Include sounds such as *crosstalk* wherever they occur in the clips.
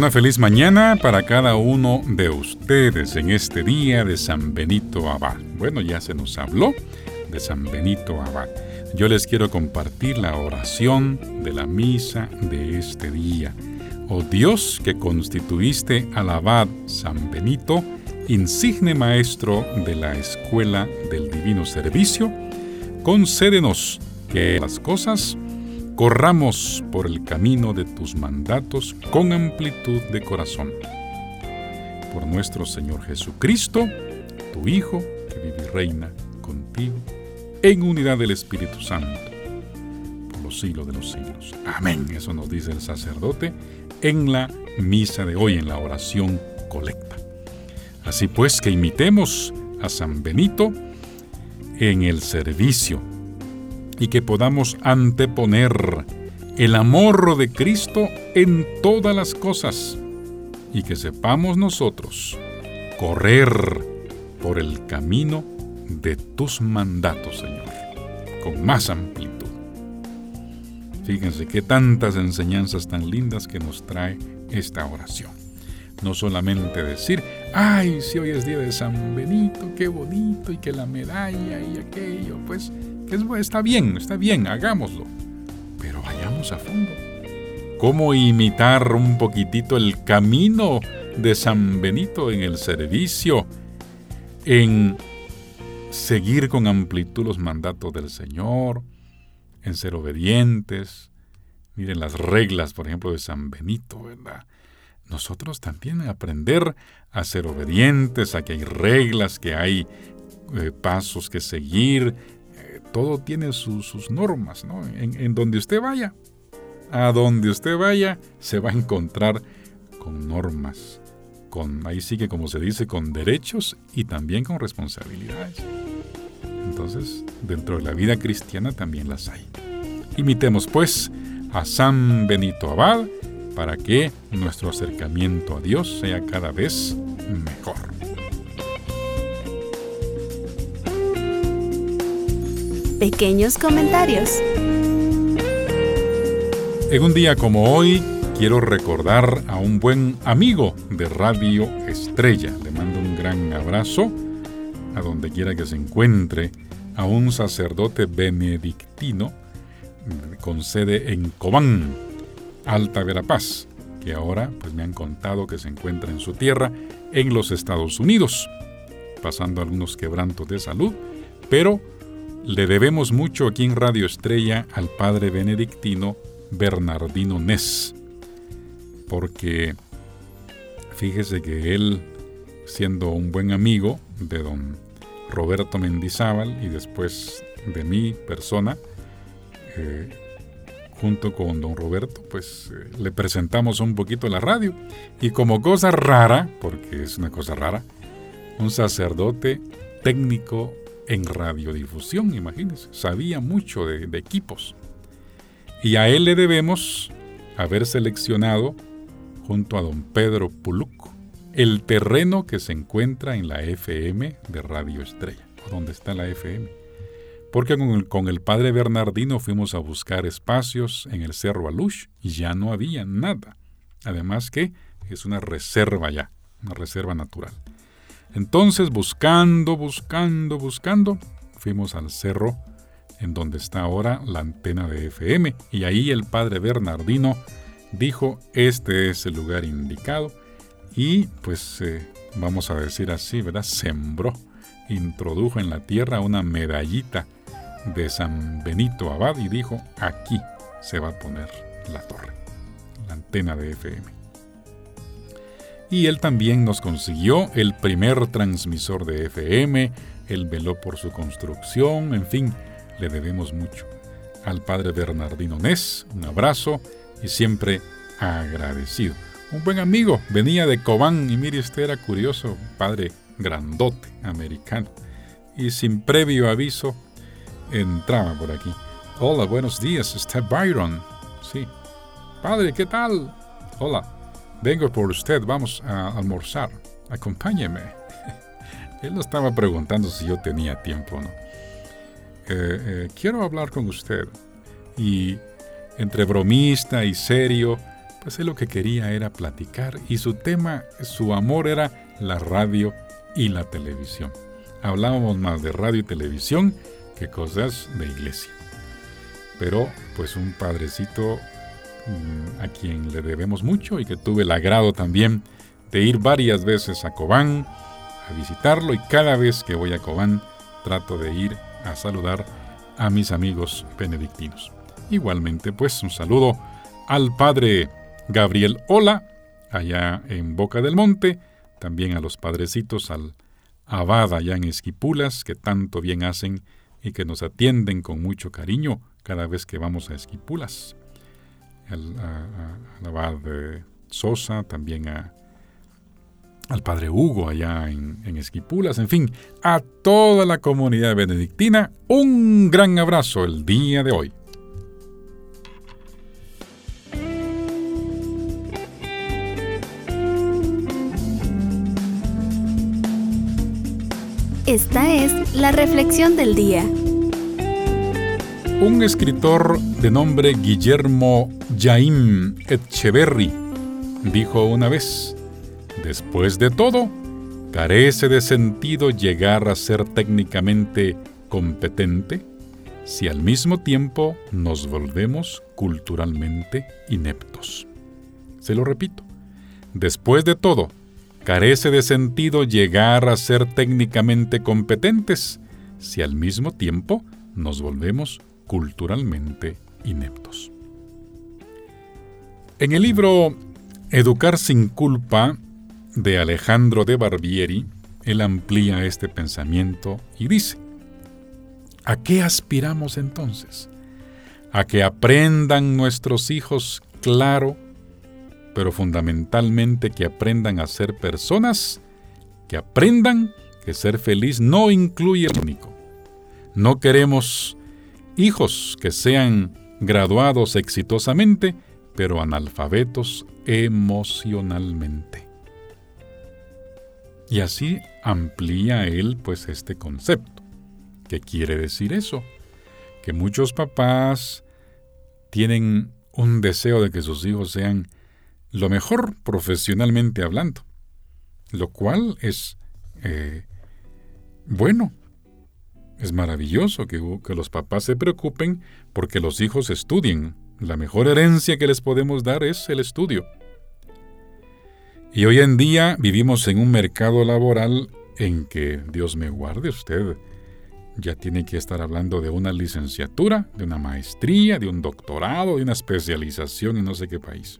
Una feliz mañana para cada uno de ustedes en este día de San Benito Abad. Bueno, ya se nos habló de San Benito Abad. Yo les quiero compartir la oración de la misa de este día. Oh Dios que constituiste al abad San Benito, insigne maestro de la escuela del divino servicio, concédenos que las cosas corramos por el camino de tus mandatos con amplitud de corazón. Por nuestro Señor Jesucristo, tu Hijo, que vive y reina contigo, en unidad del Espíritu Santo, por los siglos de los siglos. Amén. Eso nos dice el sacerdote en la misa de hoy, en la oración colecta. Así pues, que imitemos a San Benito en el servicio y que podamos anteponer el amor de Cristo en todas las cosas y que sepamos nosotros correr por el camino de tus mandatos, Señor, con más amplitud. Fíjense qué tantas enseñanzas tan lindas que nos trae esta oración. No solamente decir, ay, si hoy es día de San Benito, qué bonito, y que la medalla y aquello, pues está bien, está bien, hagámoslo. Pero vayamos a fondo. ¿Cómo imitar un poquitito el camino de San Benito en el servicio, en seguir con amplitud los mandatos del Señor, en ser obedientes? Miren las reglas, por ejemplo, de San Benito, ¿verdad? Nosotros también aprender a ser obedientes, a que hay reglas, que hay eh, pasos que seguir, todo tiene sus normas, ¿no? En, donde usted vaya, a donde usted vaya, se va a encontrar con normas, con, ahí sí que como se dice, con derechos y también con responsabilidades. Entonces, dentro de la vida cristiana también las hay. Imitemos pues a San Benito Abad para que nuestro acercamiento a Dios sea cada vez mejor. Pequeños comentarios. En un día como hoy, quiero recordar a un buen amigo de Radio Estrella. Le mando un gran abrazo a donde quiera que se encuentre, a un sacerdote benedictino con sede en Cobán, Alta Verapaz, que ahora pues me han contado que se encuentra en su tierra en los Estados Unidos, pasando algunos quebrantos de salud, pero le debemos mucho aquí en Radio Estrella al padre benedictino Bernardino Ness, porque fíjese que él, siendo un buen amigo de don Roberto Mendizábal y después de mi persona, eh, junto con don Roberto, pues eh, le presentamos un poquito la radio. Y como cosa rara, porque es una cosa rara, un sacerdote técnico en radiodifusión, imagínense, sabía mucho de, equipos. Y a él le debemos haber seleccionado, junto a don Pedro Puluc, el terreno que se encuentra en la FM de Radio Estrella, donde está la FM. Porque con el, con el padre Bernardino fuimos a buscar espacios en el Cerro Alush y ya no había nada. Además que es una reserva ya, una reserva natural. Entonces, buscando, buscando, buscando, fuimos al cerro en donde está ahora la antena de FM y ahí el padre Bernardino dijo, este es el lugar indicado y pues eh, vamos a decir así, ¿verdad? Sembró, introdujo en la tierra una medallita de San Benito Abad y dijo, aquí se va a poner la torre, la antena de FM y él también nos consiguió el primer transmisor de FM, él veló por su construcción, en fin, le debemos mucho. Al padre Bernardino Ness, un abrazo y siempre agradecido. Un buen amigo, venía de Cobán y mire usted era curioso, padre grandote americano. Y sin previo aviso, entraba por aquí. Hola, buenos días, está Byron. Sí. Padre, ¿qué tal? Hola, Vengo por usted, vamos a almorzar. Acompáñeme. *laughs* Él estaba preguntando si yo tenía tiempo no. Eh, eh, quiero hablar con usted. Y entre bromista y serio, pues él lo que quería era platicar y su tema, su amor era la radio y la televisión. Hablábamos más de radio y televisión que cosas de iglesia. Pero pues un padrecito a quien le debemos mucho y que tuve el agrado también de ir varias veces a Cobán a visitarlo y cada vez que voy a Cobán trato de ir a saludar a mis amigos benedictinos. Igualmente pues un saludo al padre Gabriel Ola allá en Boca del Monte, también a los padrecitos, al abad allá en Esquipulas que tanto bien hacen y que nos atienden con mucho cariño cada vez que vamos a Esquipulas. Al, abad de Sosa, también a, al padre Hugo allá en, en, Esquipulas, en fin, a toda la comunidad benedictina, un gran abrazo el día de hoy. Esta es la reflexión del día. Un escritor de nombre Guillermo Jaim Etcheverry dijo una vez, después de todo, carece de sentido llegar a ser técnicamente competente si al mismo tiempo nos volvemos culturalmente ineptos. Se lo repito, después de todo, carece de sentido llegar a ser técnicamente competentes si al mismo tiempo nos volvemos culturalmente ineptos. En el libro Educar sin culpa de Alejandro de Barbieri, él amplía este pensamiento y dice, ¿a qué aspiramos entonces? A que aprendan nuestros hijos claro pero fundamentalmente que aprendan a ser personas, que aprendan que ser feliz no incluye el único. No queremos hijos que sean graduados exitosamente, pero analfabetos emocionalmente. Y así amplía él pues este concepto. ¿Qué quiere decir eso? Que muchos papás tienen un deseo de que sus hijos sean lo mejor profesionalmente hablando, lo cual es eh, bueno. Es maravilloso que, que los papás se preocupen porque los hijos estudien. La mejor herencia que les podemos dar es el estudio. Y hoy en día vivimos en un mercado laboral en que, Dios me guarde usted, ya tiene que estar hablando de una licenciatura, de una maestría, de un doctorado, de una especialización en no sé qué país.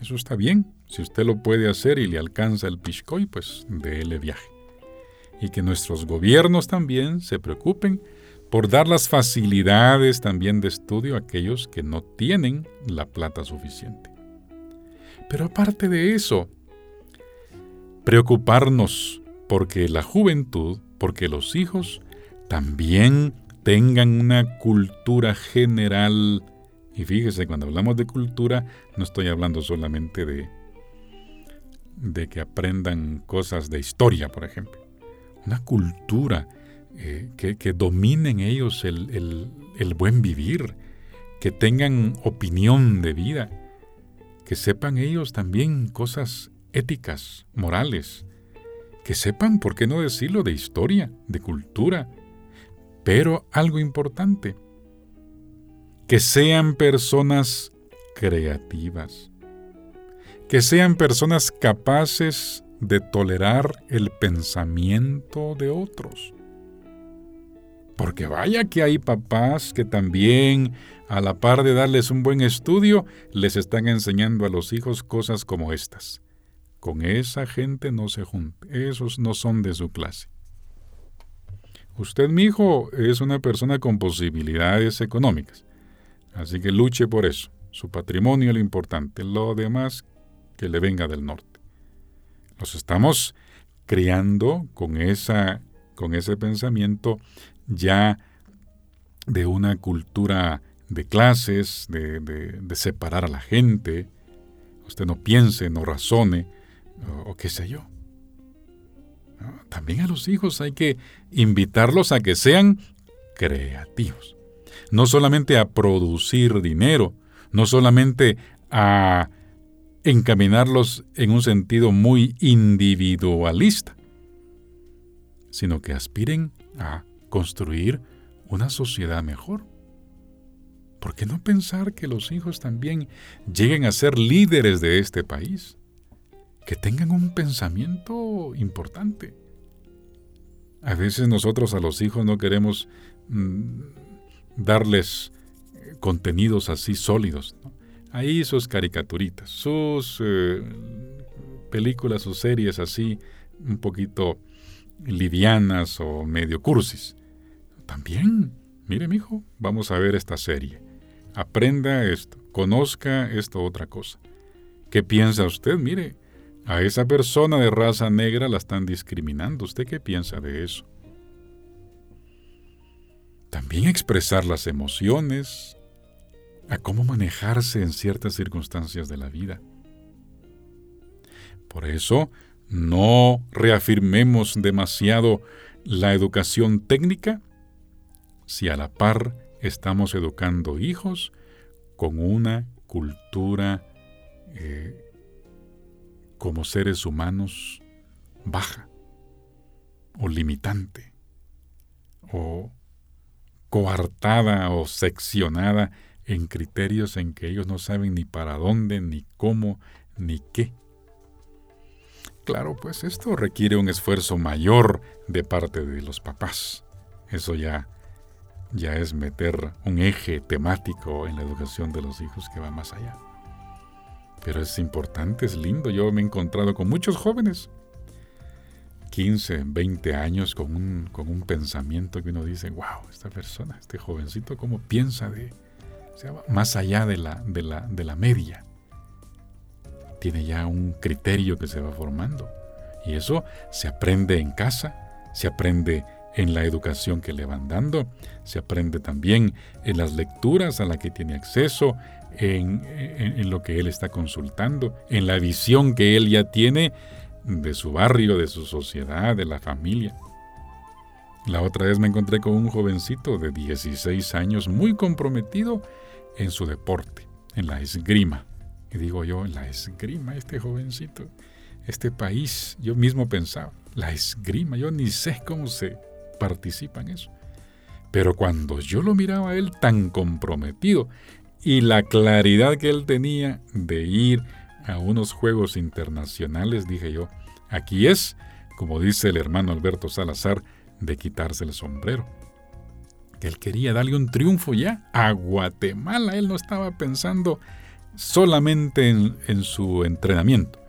Eso está bien. Si usted lo puede hacer y le alcanza el Pishkoy, pues déle viaje. Y que nuestros gobiernos también se preocupen por dar las facilidades también de estudio a aquellos que no tienen la plata suficiente. Pero aparte de eso, preocuparnos porque la juventud, porque los hijos también tengan una cultura general y fíjese, cuando hablamos de cultura, no estoy hablando solamente de, de que aprendan cosas de historia, por ejemplo. Una cultura eh, que, dominen ellos el, el buen vivir, que tengan opinión de vida, que sepan ellos también cosas éticas, morales, que sepan, por qué no decirlo, de historia, de cultura. Pero algo importante, que sean personas creativas, que sean personas capaces de tolerar el pensamiento de otros. Porque vaya que hay papás que también, a la par de darles un buen estudio, les están enseñando a los hijos cosas como estas. Con esa gente no se junte, esos no son de su clase. Usted, mi hijo, es una persona con posibilidades económicas. Así que luche por eso. Su patrimonio es lo importante. Lo demás que le venga del norte. Los estamos creando con, esa, con ese pensamiento ya de una cultura de clases, de, separar a la gente. Usted no piense, no razone, o, qué sé yo. También a los hijos hay que invitarlos a que sean creativos no solamente a producir dinero, no solamente a encaminarlos en un sentido muy individualista, sino que aspiren a construir una sociedad mejor. ¿Por qué no pensar que los hijos también lleguen a ser líderes de este país? Que tengan un pensamiento importante. A veces nosotros a los hijos no queremos mm, darles eh, contenidos así sólidos. Ahí sus caricaturitas, sus eh, películas, sus series así un poquito livianas o medio cursis. También, mire, mijo, vamos a ver esta serie aprenda esto, conozca esto otra cosa. ¿Qué piensa usted? Mire, a esa persona de raza negra la están discriminando. ¿Usted qué piensa de eso? También expresar las emociones, a cómo manejarse en ciertas circunstancias de la vida. Por eso, no reafirmemos demasiado la educación técnica si a la par estamos educando hijos con una cultura eh, como seres humanos baja o limitante o coartada o seccionada en criterios en que ellos no saben ni para dónde, ni cómo, ni qué. Claro, pues esto requiere un esfuerzo mayor de parte de los papás. Eso ya ya es meter un eje temático en la educación de los hijos que va más allá. Pero es importante, es lindo. Yo me he encontrado con muchos jóvenes, 15, 20 años, con un, con un pensamiento que uno dice, wow, esta persona, este jovencito, ¿cómo piensa de, más allá de la, de, la, de la media? Tiene ya un criterio que se va formando. Y eso se aprende en casa, se aprende en la educación que le van dando, se aprende también en las lecturas a las que tiene acceso, en, lo que él está consultando, en la visión que él ya tiene de su barrio, de su sociedad, de la familia. La otra vez me encontré con un jovencito de 16 años muy comprometido en su deporte, en la esgrima. Y digo yo, la esgrima, este jovencito, este país, yo mismo pensaba, la esgrima, yo ni sé cómo se participa en eso. Pero cuando yo lo miraba a él tan comprometido y la claridad que él tenía de ir a unos juegos internacionales, dije yo, aquí es, como dice el hermano Alberto Salazar, de quitarse el sombrero. Él quería darle un triunfo ya a Guatemala. Él no estaba pensando solamente en, en su entrenamiento.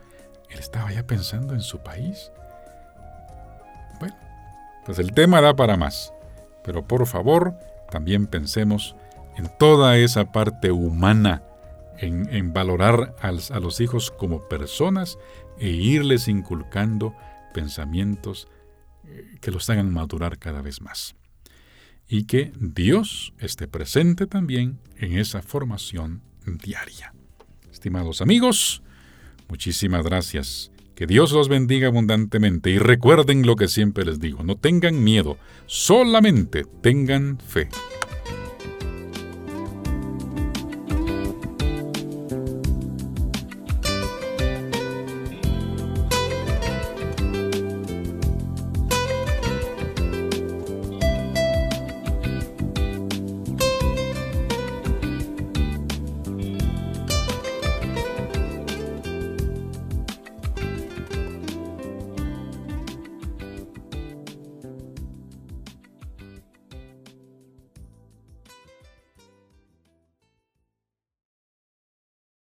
Él estaba ya pensando en su país. Pues el tema da para más. Pero por favor, también pensemos en toda esa parte humana, en, valorar a, a los hijos como personas e irles inculcando pensamientos eh, que los hagan madurar cada vez más. Y que Dios esté presente también en esa formación diaria. Estimados amigos, muchísimas gracias que Dios los bendiga abundantemente y recuerden lo que siempre les digo, no tengan miedo, solamente tengan fe.